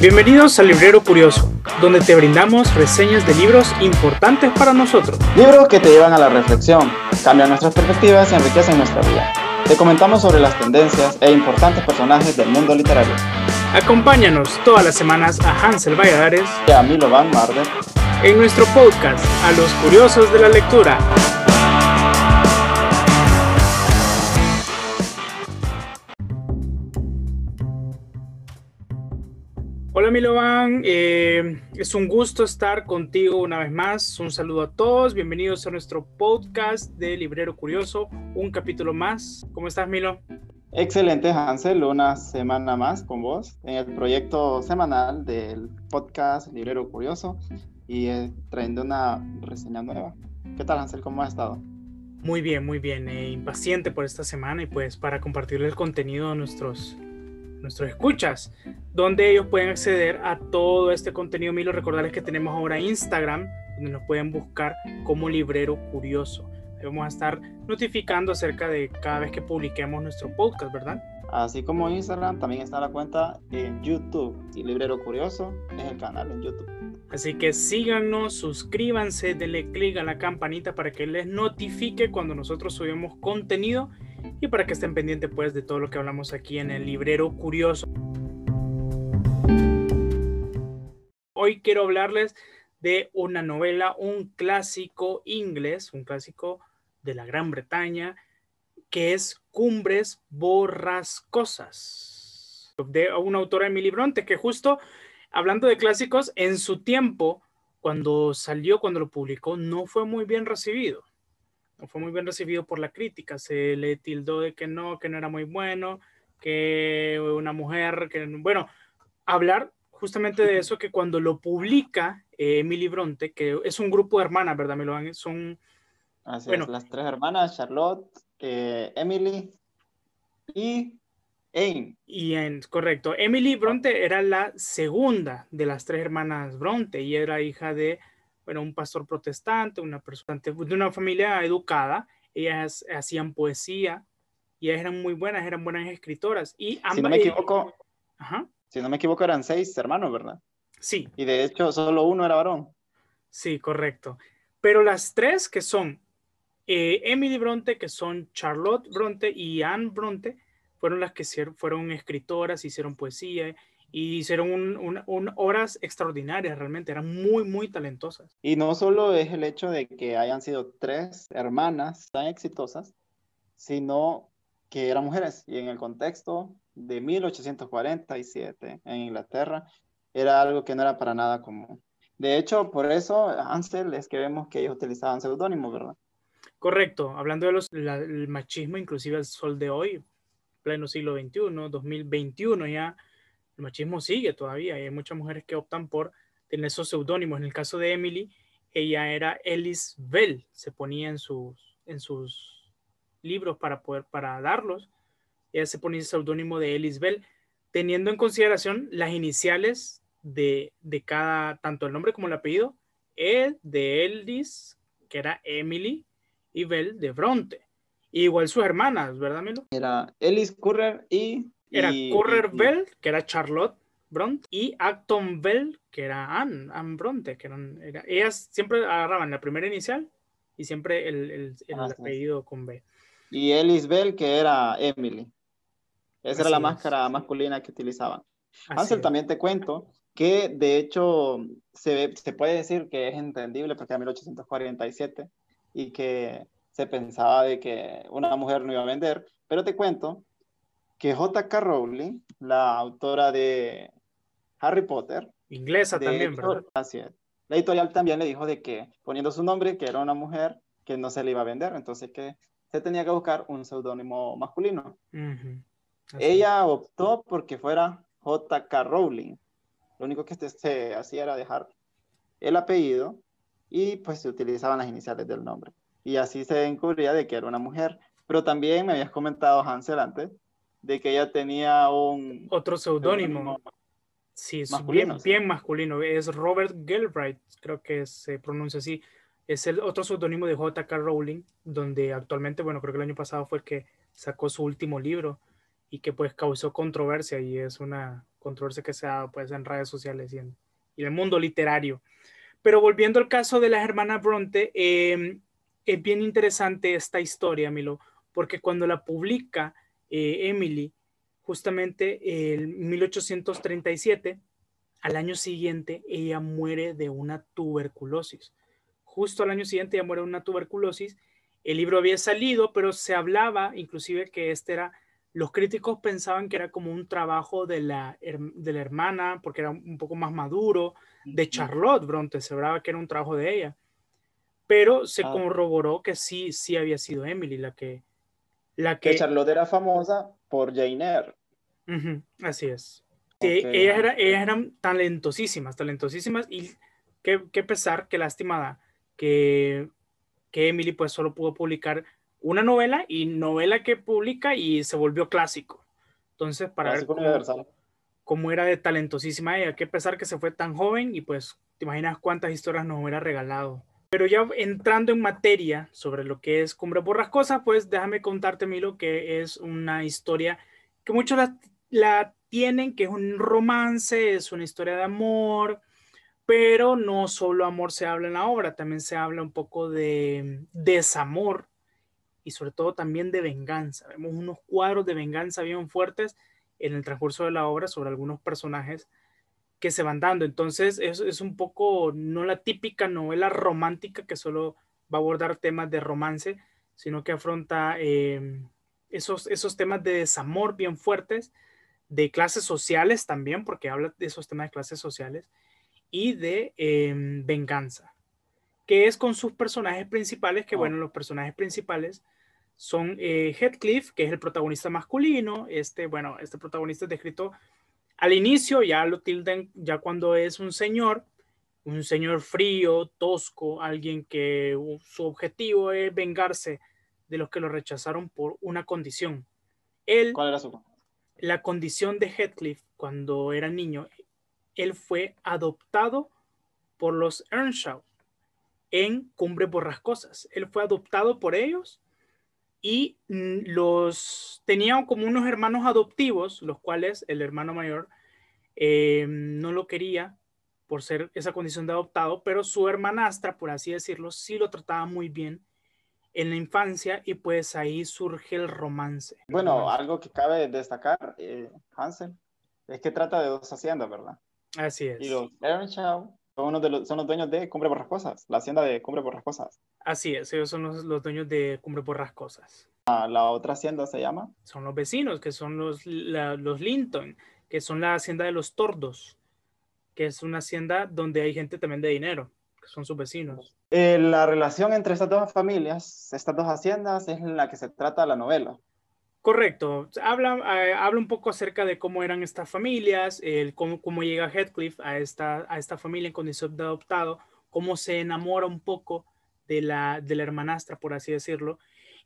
Bienvenidos al Librero Curioso, donde te brindamos reseñas de libros importantes para nosotros. Libros que te llevan a la reflexión, cambian nuestras perspectivas y enriquecen nuestra vida. Te comentamos sobre las tendencias e importantes personajes del mundo literario. Acompáñanos todas las semanas a Hansel Valladares Y a Milo Van Marder. en nuestro podcast A los Curiosos de la Lectura. Hola Milovan, eh, es un gusto estar contigo una vez más. Un saludo a todos, bienvenidos a nuestro podcast de Librero Curioso, un capítulo más. ¿Cómo estás Milo? Excelente, Hansel, una semana más con vos en el proyecto semanal del podcast Librero Curioso y eh, trayendo una reseña nueva. ¿Qué tal, Hansel? ¿Cómo has estado? Muy bien, muy bien. eh, impaciente por esta semana y pues para compartirle el contenido a nuestros, nuestros escuchas, donde ellos pueden acceder a todo este contenido. Milo, recordarles que tenemos ahora Instagram, donde nos pueden buscar como Librero Curioso. Ahí vamos a estar notificando acerca de cada vez que publiquemos nuestro podcast, ¿verdad? Así como Instagram, también está la cuenta en YouTube. Y Librero Curioso es el canal en YouTube. Así que síganos, suscríbanse, denle clic a la campanita para que les notifique cuando nosotros subimos contenido y para que estén pendientes pues de todo lo que hablamos aquí en el librero curioso. Hoy quiero hablarles de una novela, un clásico inglés, un clásico de la Gran Bretaña, que es Cumbres Borrascosas, de una autora Emily Bronte, que justo hablando de clásicos, en su tiempo, cuando salió, cuando lo publicó, no fue muy bien recibido. Fue muy bien recibido por la crítica. Se le tildó de que no, que no era muy bueno, que una mujer, que bueno, hablar justamente de eso, que cuando lo publica eh, Emily Bronte, que es un grupo de hermanas, ¿verdad? Me lo han, son, Así Bueno. es, las tres hermanas, Charlotte, eh, Emily y Aim. Y en, correcto, Emily Bronte era la segunda de las tres hermanas Bronte y era hija de, bueno, un pastor protestante, una persona de una familia educada. Ellas hacían poesía y ellas eran muy buenas, eran buenas escritoras. Y Si no me equivoco, Ajá, si no me equivoco, eran seis hermanos, ¿verdad? sí, Y de hecho, solo uno era varón. sí, correcto. Pero las tres que son eh, Emily Bronte, que son Charlotte Bronte y Anne Bronte, fueron las que fueron escritoras, hicieron poesía y hicieron un- un- un- obras extraordinarias, realmente, eran muy, muy talentosas. Y no solo es el hecho de que hayan sido tres hermanas tan exitosas, sino que eran mujeres. Y en el contexto de 1847 en Inglaterra, era algo que no era para nada común. De hecho, por eso, Ansel, es que vemos que ellos utilizaban seudónimos, ¿verdad? Correcto, hablando de los, la- el machismo, inclusive al sol de hoy, pleno siglo XXI, 2021 ya, el machismo sigue todavía hay muchas mujeres que optan por tener esos seudónimos. En el caso de Emily, ella era Ellis Bell, se ponía en sus, en sus libros para poder, para darlos, ella se ponía el seudónimo de Ellis Bell, teniendo en consideración las iniciales de, de cada, tanto el nombre como el apellido, E de Ellis, que era Emily, y Bell de Bronte. Y igual sus hermanas, ¿verdad, Milo? Era Ellis Currer y... Era y- Currer y- Bell, que era Charlotte Bronte, y Acton Bell, que era Anne, Anne Bronte, que eran, era- ellas siempre agarraban la primera inicial y siempre el, el- el Ah, sí. apellido con B. y Ellis Bell, que era Emily. Esa era la es. máscara masculina que utilizaban. Así Hansel, es. también te cuento que de hecho se, se puede decir que es entendible porque era 1847 y que se pensaba de que una mujer no iba a vender, pero te cuento que J.K. Rowling, la autora de Harry Potter, Inglesa de también, ¿verdad? así es, la editorial también le dijo de que poniendo su nombre, que era una mujer, que no se le iba a vender, entonces que se tenía que buscar un seudónimo masculino. Ella optó porque fuera J.K. Rowling. Lo único que este- se hacía era dejar el apellido y pues se utilizaban las iniciales del nombre. Y así se encubría de que era una mujer. Pero también me habías comentado, Hansel, antes, de que ella tenía un Otro seudónimo. Sí, es masculino, bien, sí. bien masculino. Es Robert Galbraith, creo que se pronuncia así. es el otro seudónimo de J.K. Rowling, donde actualmente, bueno, creo que el año pasado fue el que sacó su último libro y que pues causó controversia y es una controversia que se ha dado pues en redes sociales y en, el mundo literario. Pero volviendo al caso de las hermanas Bronte, em, es bien interesante esta historia, Milo, porque cuando la publica eh, Emily, justamente en 1837, al año siguiente ella muere de una tuberculosis. Justo al año siguiente ella muere de una tuberculosis. El libro había salido, pero se hablaba inclusive que este era, los críticos pensaban que era como un trabajo de la, de la hermana, porque era un poco más maduro, de Charlotte Bronte, se hablaba que era un trabajo de ella. Pero se ah. corroboró que sí, sí había sido Emily la que... La que... Charlotte era famosa por Jane Eyre. así es. ellas, eran talentosísimas, talentosísimas y qué, pesar, qué lástima que, que Emily pues solo pudo publicar una novela y novela que publica y se volvió clásico. Entonces, para ver cómo, era de talentosísima ella, qué pesar que se fue tan joven y pues te imaginas cuántas historias nos hubiera regalado. Pero ya entrando en materia sobre lo que es Cumbre Borrascosa, pues déjame contarte, Milo, que es una historia que muchos la, la tienen, que es un romance, es una historia de amor, pero no solo amor se habla en la obra, también se habla un poco de desamor y sobre todo también de venganza. Vemos unos cuadros de venganza bien fuertes en el transcurso de la obra sobre algunos personajes que se van dando. Entonces es, es un poco no la típica novela romántica que solo va a abordar temas de romance, sino que afronta em, esos, esos temas de desamor bien fuertes, de clases sociales también, porque habla de esos temas de clases sociales, y de em, venganza, que es con sus personajes principales, que oh. bueno, los personajes principales son eh, Heathcliff, que es el protagonista masculino, este, bueno, este protagonista es descrito al inicio ya lo tilden, ya cuando es un señor, un señor frío, tosco, alguien que su objetivo es vengarse de los que lo rechazaron por una condición. Él, ¿Cuál era su? La condición de Heathcliff cuando era niño, él fue adoptado por los Earnshaw en Cumbre Borrascosas. Él fue adoptado por ellos y mm, los tenían como unos hermanos adoptivos, los cuales el hermano mayor eh, no lo quería por ser esa condición de adoptado, pero su hermanastra, por así decirlo, sí lo trataba muy bien en la infancia y pues ahí surge el romance. Bueno, algo que cabe destacar, eh, Hansen, es que trata de dos haciendas, ¿verdad? Así es. Y los Earnshaw son, de los, son los dueños de Cumbre Borrascosas, la hacienda de Cumbre Borrascosas. Así es, ellos son los, dueños de Cumbre Borrascosas. Ah, la otra hacienda se llama. Son los vecinos, que son los, los Linton, que son la hacienda de los Tordos, que es una hacienda donde hay gente también de dinero, que son sus vecinos. Eh, la relación entre estas dos familias, estas dos haciendas, es la que se trata la novela. Correcto. Habla, eh, habla un poco acerca de cómo eran estas familias, el, cómo, cómo, llega Heathcliff a esta, a esta familia en condición de adoptado, cómo se enamora un poco de la, de la hermanastra, por así decirlo,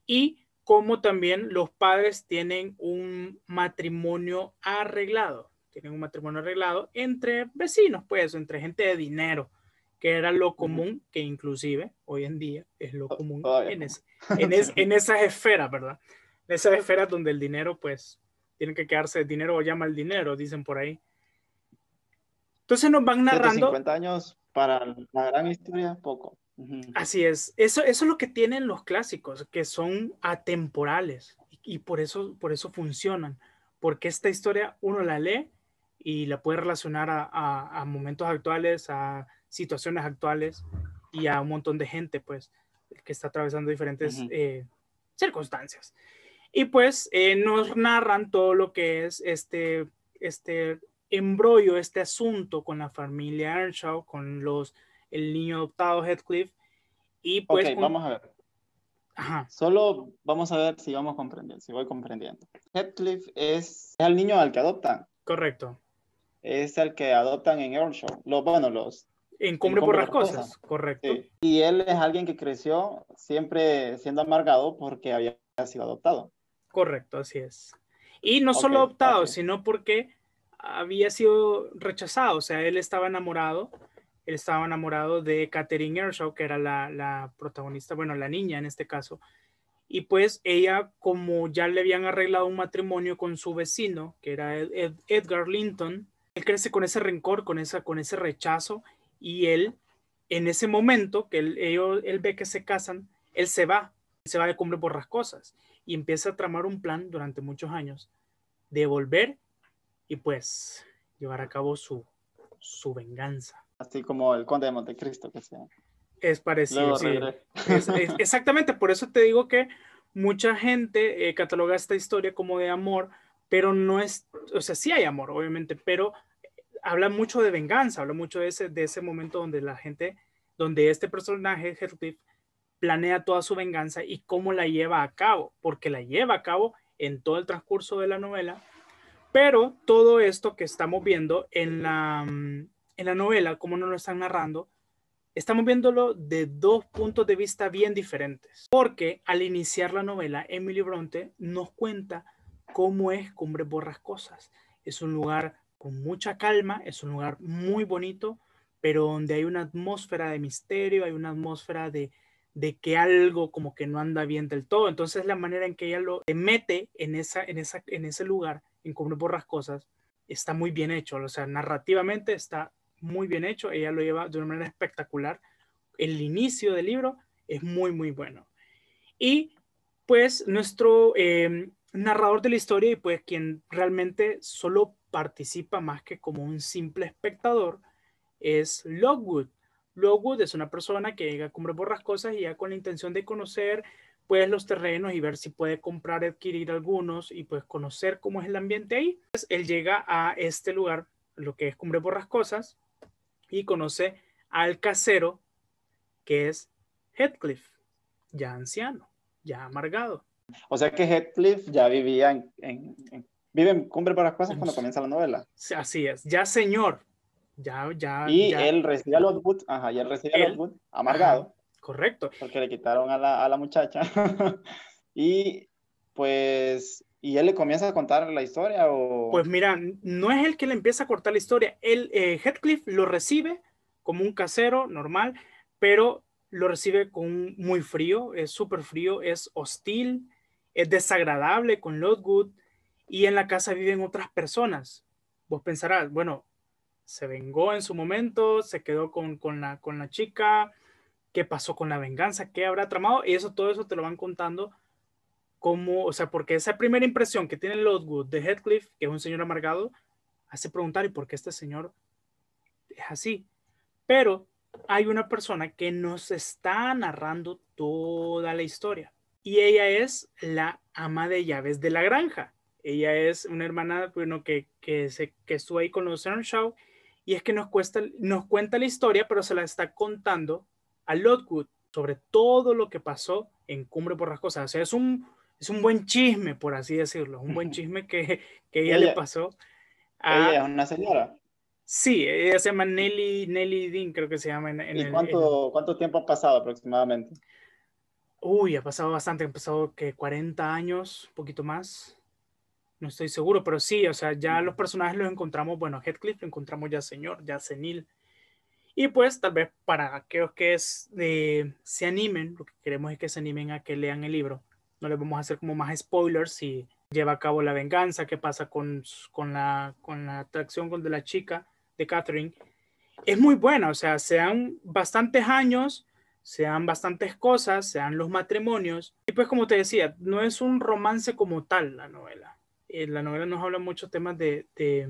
y cómo también los padres tienen un matrimonio arreglado, tienen un matrimonio arreglado entre vecinos, pues, entre gente de dinero, que era lo común, que inclusive hoy en día es lo común en, en, en esas esferas, ¿verdad? En esas esferas donde el dinero, pues, tiene que quedarse, dinero o llama el dinero, dicen por ahí. Entonces nos van narrando... 50 años para la gran historia, poco. Así es, eso, eso es lo que tienen los clásicos, que son atemporales y, por, eso, por eso funcionan, porque esta historia uno la lee y la puede relacionar a, momentos actuales, a situaciones actuales y a un montón de gente, pues, que está atravesando diferentes eh, circunstancias. Y pues eh, nos narran todo lo que es este, este embrollo, este asunto con la familia Earnshaw, con los el niño adoptado Heathcliff. Y pues. Ok, vamos a ver. Ajá. Solo vamos a ver si vamos comprendiendo, si voy comprendiendo. Heathcliff es, el niño al que adoptan. Correcto. Es el que adoptan en Earnshaw. Los, bueno, los. En Cumbre, por las cosas, correcto. Y él es alguien que creció siempre siendo amargado porque había sido adoptado. Correcto, así es. Y no solo adoptado, sino porque había sido rechazado, o sea, él estaba enamorado él estaba enamorado de Catherine Ershaw, que era la, la, protagonista, bueno, la niña en este caso. Y pues ella, como ya le habían arreglado un matrimonio con su vecino, que era Edgar Linton, él crece con ese rencor, con, esa, con ese rechazo, y él, en ese momento que él, él ve que se casan, él se va, se va de cumbre por las cosas, y empieza a tramar un plan durante muchos años de volver y pues llevar a cabo su, su venganza. Así como el conde de Montecristo que sea. Es parecido, sí. exactamente, por eso te digo que mucha gente eh, cataloga esta historia como de amor, pero no es, o sea, sí hay amor, obviamente, pero habla mucho de venganza, habla mucho de ese, de ese momento donde la gente, donde este personaje, planea toda su venganza y cómo la lleva a cabo, porque la lleva a cabo en todo el transcurso de la novela, pero todo esto que estamos viendo en la, mm, en la novela, como nos lo están narrando, estamos viéndolo de dos puntos de vista bien diferentes. Porque al iniciar la novela, Emily Bronte nos cuenta cómo es Cumbre Borrascosas. Es un lugar con mucha calma, es un lugar muy bonito, pero donde hay una atmósfera de misterio, hay una atmósfera de, de que algo como que no anda bien del todo. Entonces la manera en que ella lo mete en, esa, en, esa, en ese lugar, en Cumbre Borrascosas, está muy bien hecho. O sea, narrativamente está muy bien hecho, ella lo lleva de una manera espectacular. El inicio del libro es muy, muy bueno. Y pues nuestro eh, narrador de la historia y pues quien realmente solo participa más que como un simple espectador es Lockwood. Lockwood es una persona que llega a Cumbre Borrascosas y ya con la intención de conocer pues los terrenos y ver si puede comprar, adquirir algunos y pues conocer cómo es el ambiente ahí. Pues, él llega a este lugar, lo que es Cumbre Borrascosas, y conoce al casero que es Heathcliff, ya anciano, ya amargado. O sea que Heathcliff ya vivía en, vive en Cumbre para las Cosas cuando comienza la novela. Así es, ya señor, ya, ya. Y él recibe a Lockwood, ajá, y él recibe a Lockwood amargado. correcto. Porque le quitaron a la, a la muchacha. y pues ¿Y él le comienza a contar la historia o...? Pues mira, no es el que le empieza a cortar la historia. Él, eh, Heathcliff lo recibe como un casero normal, pero lo recibe con muy frío, es súper frío, es hostil, es desagradable con Lockwood y en la casa viven otras personas. Vos pensarás, bueno, se vengó en su momento, se quedó con, con, la, con la chica, qué pasó con la venganza, qué habrá tramado, y eso, todo eso te lo van contando cómo, o sea, porque esa primera impresión que tiene Lockwood de Heathcliff, que es un señor amargado, hace preguntar, ¿y por qué este señor es así? Pero hay una persona que nos está narrando toda la historia y ella es la ama de llaves de la granja. Ella es una hermana, bueno, que, que, se, que estuvo ahí con los Shaw y es que nos, cuesta, nos cuenta la historia, pero se la está contando a Lockwood sobre todo lo que pasó en Cumbre por las Cosas. O sea, es un, es un buen chisme, por así decirlo, un buen chisme que, que ella, le pasó. A, ella es una señora. Sí, ella se llama Nelly, Nelly Dean, creo que se llama. En, ¿Y cuánto, cuánto tiempo ha pasado aproximadamente? Uy, ha pasado bastante, ha pasado que 40 años, un poquito más. No estoy seguro, pero sí, o sea, ya los personajes los encontramos, bueno, Heathcliff lo encontramos ya señor, ya senil. Y pues tal vez para aquellos que es, de se animen, lo que queremos es que se animen a que lean el libro no le vamos a hacer como más spoilers si lleva a cabo la venganza, qué pasa con, con, la, con la atracción de la chica de Catherine. Es muy buena, o sea, sean bastantes años, sean bastantes cosas, sean los matrimonios. Y pues como te decía, no es un romance como tal la novela. Eh, la novela nos habla muchos temas de, de,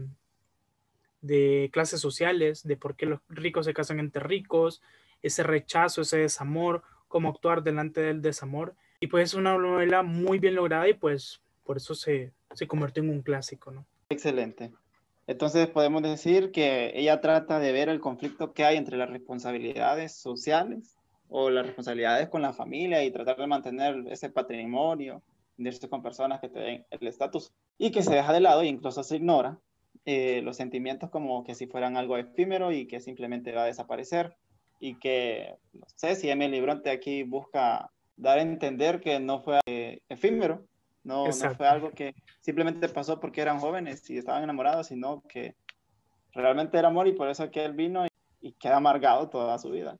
de clases sociales, de por qué los ricos se casan entre ricos, ese rechazo, ese desamor, cómo actuar delante del desamor. Y pues es una novela muy bien lograda y pues por eso se, se convirtió en un clásico, ¿no? Excelente. Entonces podemos decir que ella trata de ver el conflicto que hay entre las responsabilidades sociales o las responsabilidades con la familia y tratar de mantener ese patrimonio, irse con personas que te den el estatus y que se deja de lado e incluso se ignora eh, los sentimientos como que si fueran algo efímero y que simplemente va a desaparecer y que, no sé si Emily Bronte aquí busca dar a entender que no fue eh, efímero, no, no, fue algo que simplemente pasó porque eran jóvenes y estaban enamorados, sino que realmente era amor y por eso que él vino y queda amargado toda su vida.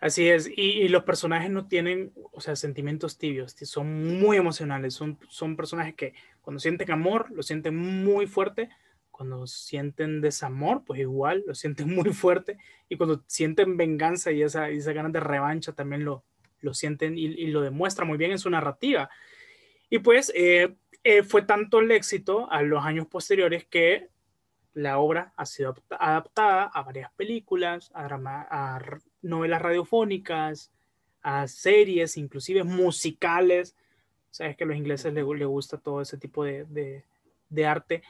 Así es, y, los personajes no tienen, o sea, sentimientos tibios, son muy emocionales, son, son personajes que cuando sienten amor, lo sienten muy fuerte, cuando sienten desamor, pues igual, lo sienten muy fuerte, y cuando sienten venganza y esa, esa ganas de revancha también lo, lo sienten y, lo demuestra muy bien en su narrativa. Y pues eh, eh, fue tanto el éxito a los años posteriores que la obra ha sido adaptada a varias películas, a, a novelas radiofónicas, a series, inclusive musicales. Sabes que a los ingleses les, gusta todo ese tipo de, arte.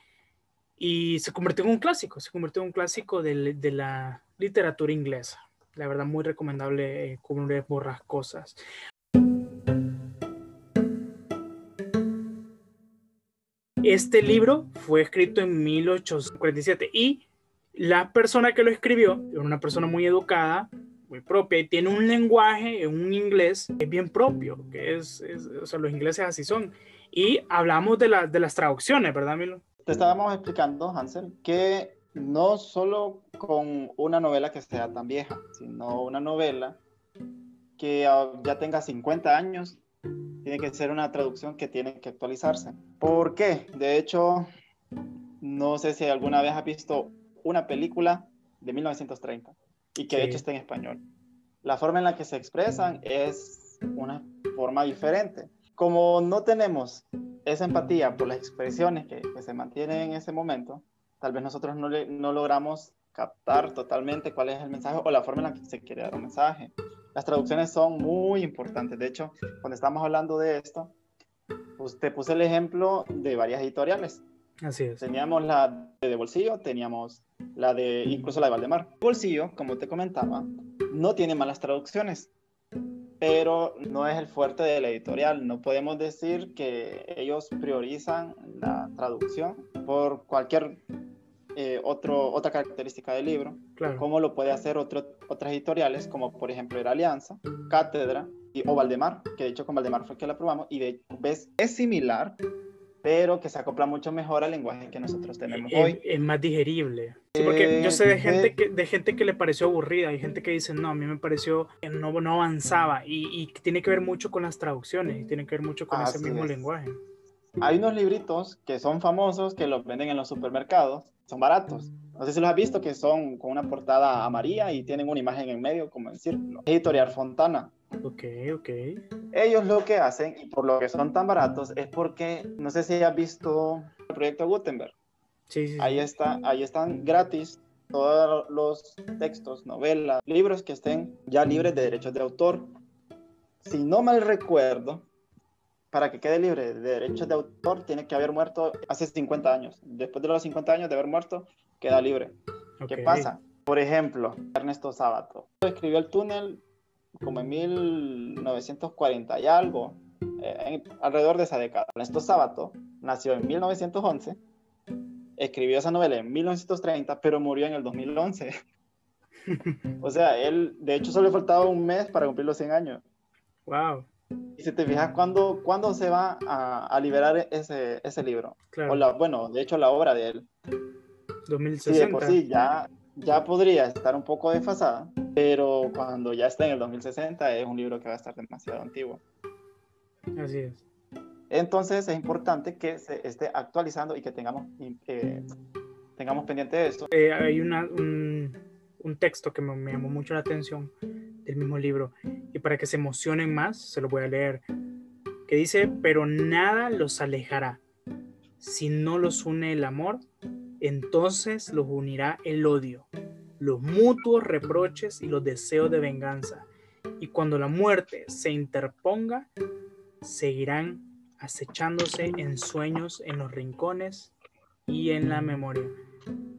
Y se convirtió en un clásico, se convirtió en un clásico de, la literatura inglesa. La verdad, muy recomendable eh, cubrir borrascosas. Este libro fue escrito en 1847 y la persona que lo escribió era una persona muy educada, muy propia y tiene un lenguaje, un inglés que es bien propio, que es, o sea, los ingleses así son. Y hablamos de, de las traducciones, ¿verdad, Milo? Te estábamos explicando, Hansel, que no solo con una novela que sea tan vieja, sino una novela que ya tenga 50 años, tiene que ser una traducción que tiene que actualizarse. ¿Por qué? De hecho, no sé si alguna vez has visto una película de 1930 y que de hecho está en español. La forma en la que se expresan es una forma diferente. Como no tenemos esa empatía por las expresiones que, se mantienen en ese momento, tal vez nosotros no, no logramos captar totalmente cuál es el mensaje o la forma en la que se quiere dar un mensaje. Las traducciones son muy importantes. De hecho, cuando estamos hablando de esto, pues te puse el ejemplo de varias editoriales. Así es. Teníamos la de, Bolsillo, teníamos la de, incluso la de Valdemar. Bolsillo, como te comentaba, no tiene malas traducciones, pero no es el fuerte de la editorial. No podemos decir que ellos priorizan la traducción por cualquier eh, otro, otra característica del libro, como lo puede hacer otro, otras editoriales, como por ejemplo era Alianza, Cátedra y, o Valdemar, que de hecho con Valdemar fue que la probamos, y de ves, es similar, pero que se acopla mucho mejor al lenguaje que nosotros tenemos hoy. Es más digerible. porque yo sé de gente, que, de gente que le pareció aburrida, hay gente que dice, no, a mí me pareció que no, no avanzaba, y, y tiene que ver mucho con las traducciones, y tiene que ver mucho con ese mismo lenguaje. Hay unos libritos que son famosos, que los venden en los supermercados, son baratos. No sé si los has visto, que son con una portada amarilla y tienen una imagen en medio como en círculo. Editorial Fontana. Ok, ok. Ellos lo que hacen, y por lo que son tan baratos, es porque, no sé si has visto el proyecto Gutenberg. Sí, sí. Ahí, está, ahí están gratis todos los textos, novelas, libros que estén ya libres de derechos de autor. Si no mal recuerdo, para que quede libre de derechos de autor, tiene que haber muerto hace 50 años. Después de los 50 años de haber muerto, queda libre. ¿Qué pasa? Por ejemplo, Ernesto Sábato escribió El túnel como en 1940 y algo, eh, alrededor de esa década. Ernesto Sábato nació en 1911, escribió esa novela en 1930, pero murió en el 2011. o sea, él, de hecho, solo le faltaba un mes para cumplir los 100 años. Wow. Y si te fijas, ¿cuándo, ¿cuándo se va a, a liberar ese, ese libro? O la, bueno, de hecho, la obra de él. 2060. Sí, de por sí, ya, ya podría estar un poco desfasada, pero cuando ya esté en el 2060 es un libro que va a estar demasiado antiguo. Así es. Entonces es importante que se esté actualizando y que tengamos, eh, tengamos pendiente de esto. Eh, hay una, un, un, texto que me, me llamó mucho la atención del mismo libro y para que se emocionen más, se lo voy a leer, que dice, pero nada los alejará. Si no los une el amor, entonces los unirá el odio, los mutuos reproches y los deseos de venganza. Y cuando la muerte se interponga, seguirán acechándose en sueños en los rincones y en la memoria.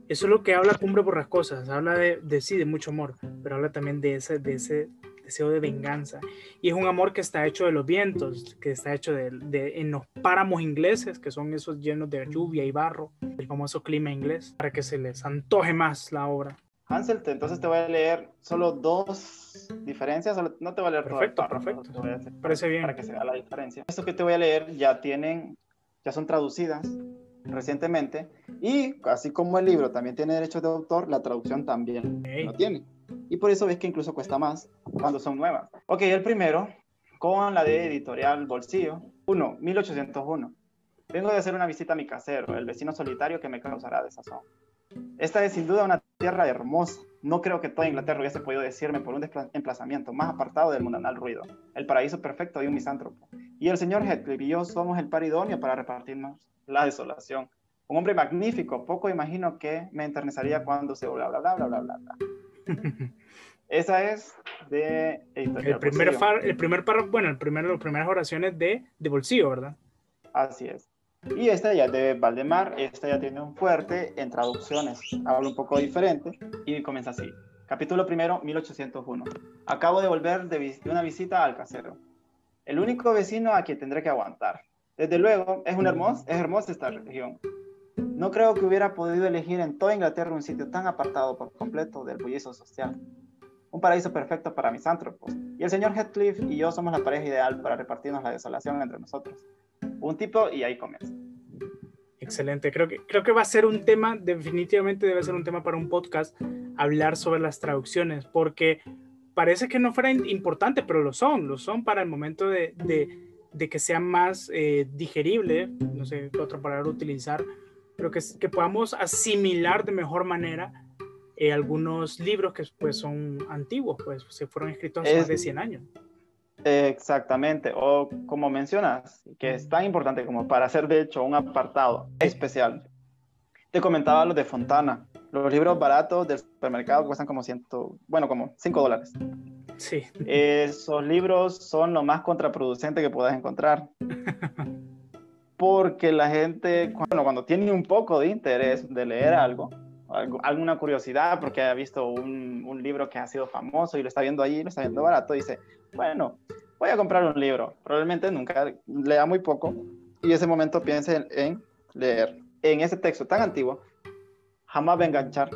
Eso es lo que habla Cumbre Borrascosas, habla de, sí, de mucho amor, pero habla también de ese, de ese deseo de venganza. Y es un amor que está hecho de los vientos, que está hecho de, de, en los páramos ingleses, que son esos llenos de lluvia y barro, el famoso clima inglés, para que se les antoje más la obra. Hansel, entonces te voy a leer solo dos diferencias, no te voy a leer perfecto, todo Perfecto, Parece bien. Para que se vea la diferencia. Esto que te voy a leer ya tienen, ya son traducidas recientemente y así como el libro también tiene derechos de autor, la traducción también lo tiene. Y por eso ves que incluso cuesta más cuando son nuevas. Ok, el primero, con la de editorial Bolsillo, 1, 1801. Vengo de hacer una visita a mi casero, el vecino solitario que me causará desazón. Esta es sin duda una tierra hermosa. No creo que toda Inglaterra hubiese podido decirme por un emplazamiento más apartado del mundanal ruido, el paraíso perfecto de un misántropo. Y el señor Heathcliff y yo somos el par idóneo para repartirnos la desolación. Un hombre magnífico, poco imagino que me enternecería cuando se bla bla bla bla bla bla. bla. Esa es de el primer, el primer párrafo, bueno, el primero, las primeras oraciones de, de bolsillo, ¿verdad? Así es. Y esta ya de Valdemar, esta ya tiene un fuerte en traducciones. Habla un poco diferente y comienza así. Capítulo primero, 1801. Acabo de volver de, una visita al casero. El único vecino a quien tendré que aguantar. Desde luego, es, un hermoso, es hermosa esta región. No creo que hubiera podido elegir en toda Inglaterra un sitio tan apartado por completo del bullicio social. Un paraíso perfecto para misántropos. Y el señor Heathcliff y yo somos la pareja ideal para repartirnos la desolación entre nosotros un tipo y ahí comienza. Excelente, creo que, creo que va a ser un tema, definitivamente debe ser un tema para un podcast, hablar sobre las traducciones, porque parece que no fuera importante, pero lo son, lo son para el momento de, de, que sea más eh, digerible, no sé qué otra palabra utilizar, pero que, que podamos asimilar de mejor manera eh, algunos libros que pues son antiguos, pues se fueron escritos hace más de 100 años. Exactamente, o como mencionas, que es tan importante como para hacer de hecho un apartado especial. Te comentaba lo de Fontana. Los libros baratos del supermercado cuestan como ciento, bueno, como 5 dólares. Sí. Esos libros son lo más contraproducente que puedas encontrar. Porque la gente, bueno, cuando tiene un poco de interés de leer algo, alguna curiosidad porque ha visto un, un, libro que ha sido famoso y lo está viendo allí, lo está viendo barato, dice, bueno, voy a comprar un libro. Probablemente nunca lea muy poco y ese momento piense en, leer. En ese texto tan antiguo, jamás va a enganchar,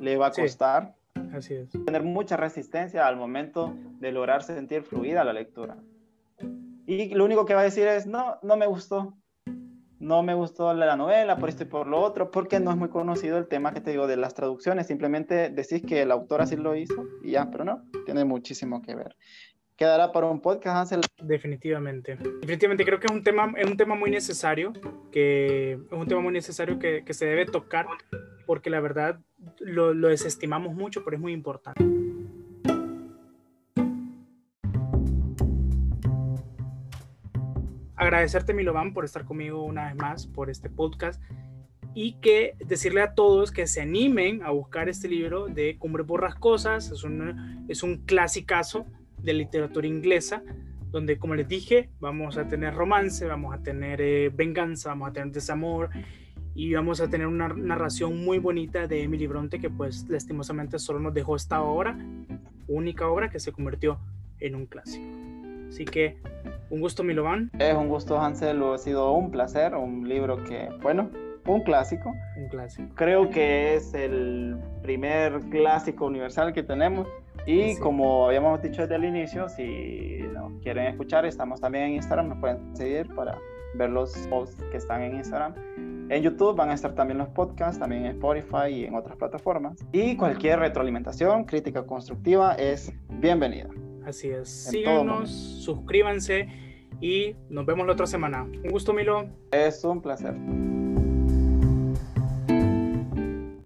le va a costar Así es. tener mucha resistencia al momento de lograr sentir fluida la lectura. Y lo único que va a decir es, no, no me gustó, no me gustó la novela por esto y por lo otro, porque no es muy conocido el tema que te digo de las traducciones. Simplemente decís que el autor así lo hizo y ya, pero no, tiene muchísimo que ver. Quedará para un podcast, Hansel. Definitivamente. Definitivamente creo que es un tema, es un tema muy necesario, que es un tema muy necesario que, que se debe tocar, porque la verdad lo, lo desestimamos mucho, pero es muy importante. Agradecerte, Milovan, por estar conmigo una vez más por este podcast y que decirle a todos que se animen a buscar este libro de Cumbres Borrascosas. Es un, es un clasicazo de literatura inglesa, donde, como les dije, vamos a tener romance, vamos a tener eh, venganza, vamos a tener desamor y vamos a tener una narración muy bonita de Emily Bronte que pues lastimosamente solo nos dejó esta obra, única obra que se convirtió en un clásico. Así que un gusto, Milovan. Es un gusto, Hansel. Ha sido un placer. Un libro que, bueno, un clásico. Un clásico. Creo que es el primer clásico universal que tenemos. Y como habíamos dicho desde el inicio, si nos quieren escuchar, estamos también en Instagram. Nos pueden seguir para ver los posts que están en Instagram. En YouTube van a estar también los podcasts, también en Spotify y en otras plataformas. Y cualquier retroalimentación, crítica constructiva es bienvenida. Así es. Síganos, suscríbanse y nos vemos la otra semana. Un gusto, Milo. Es un placer.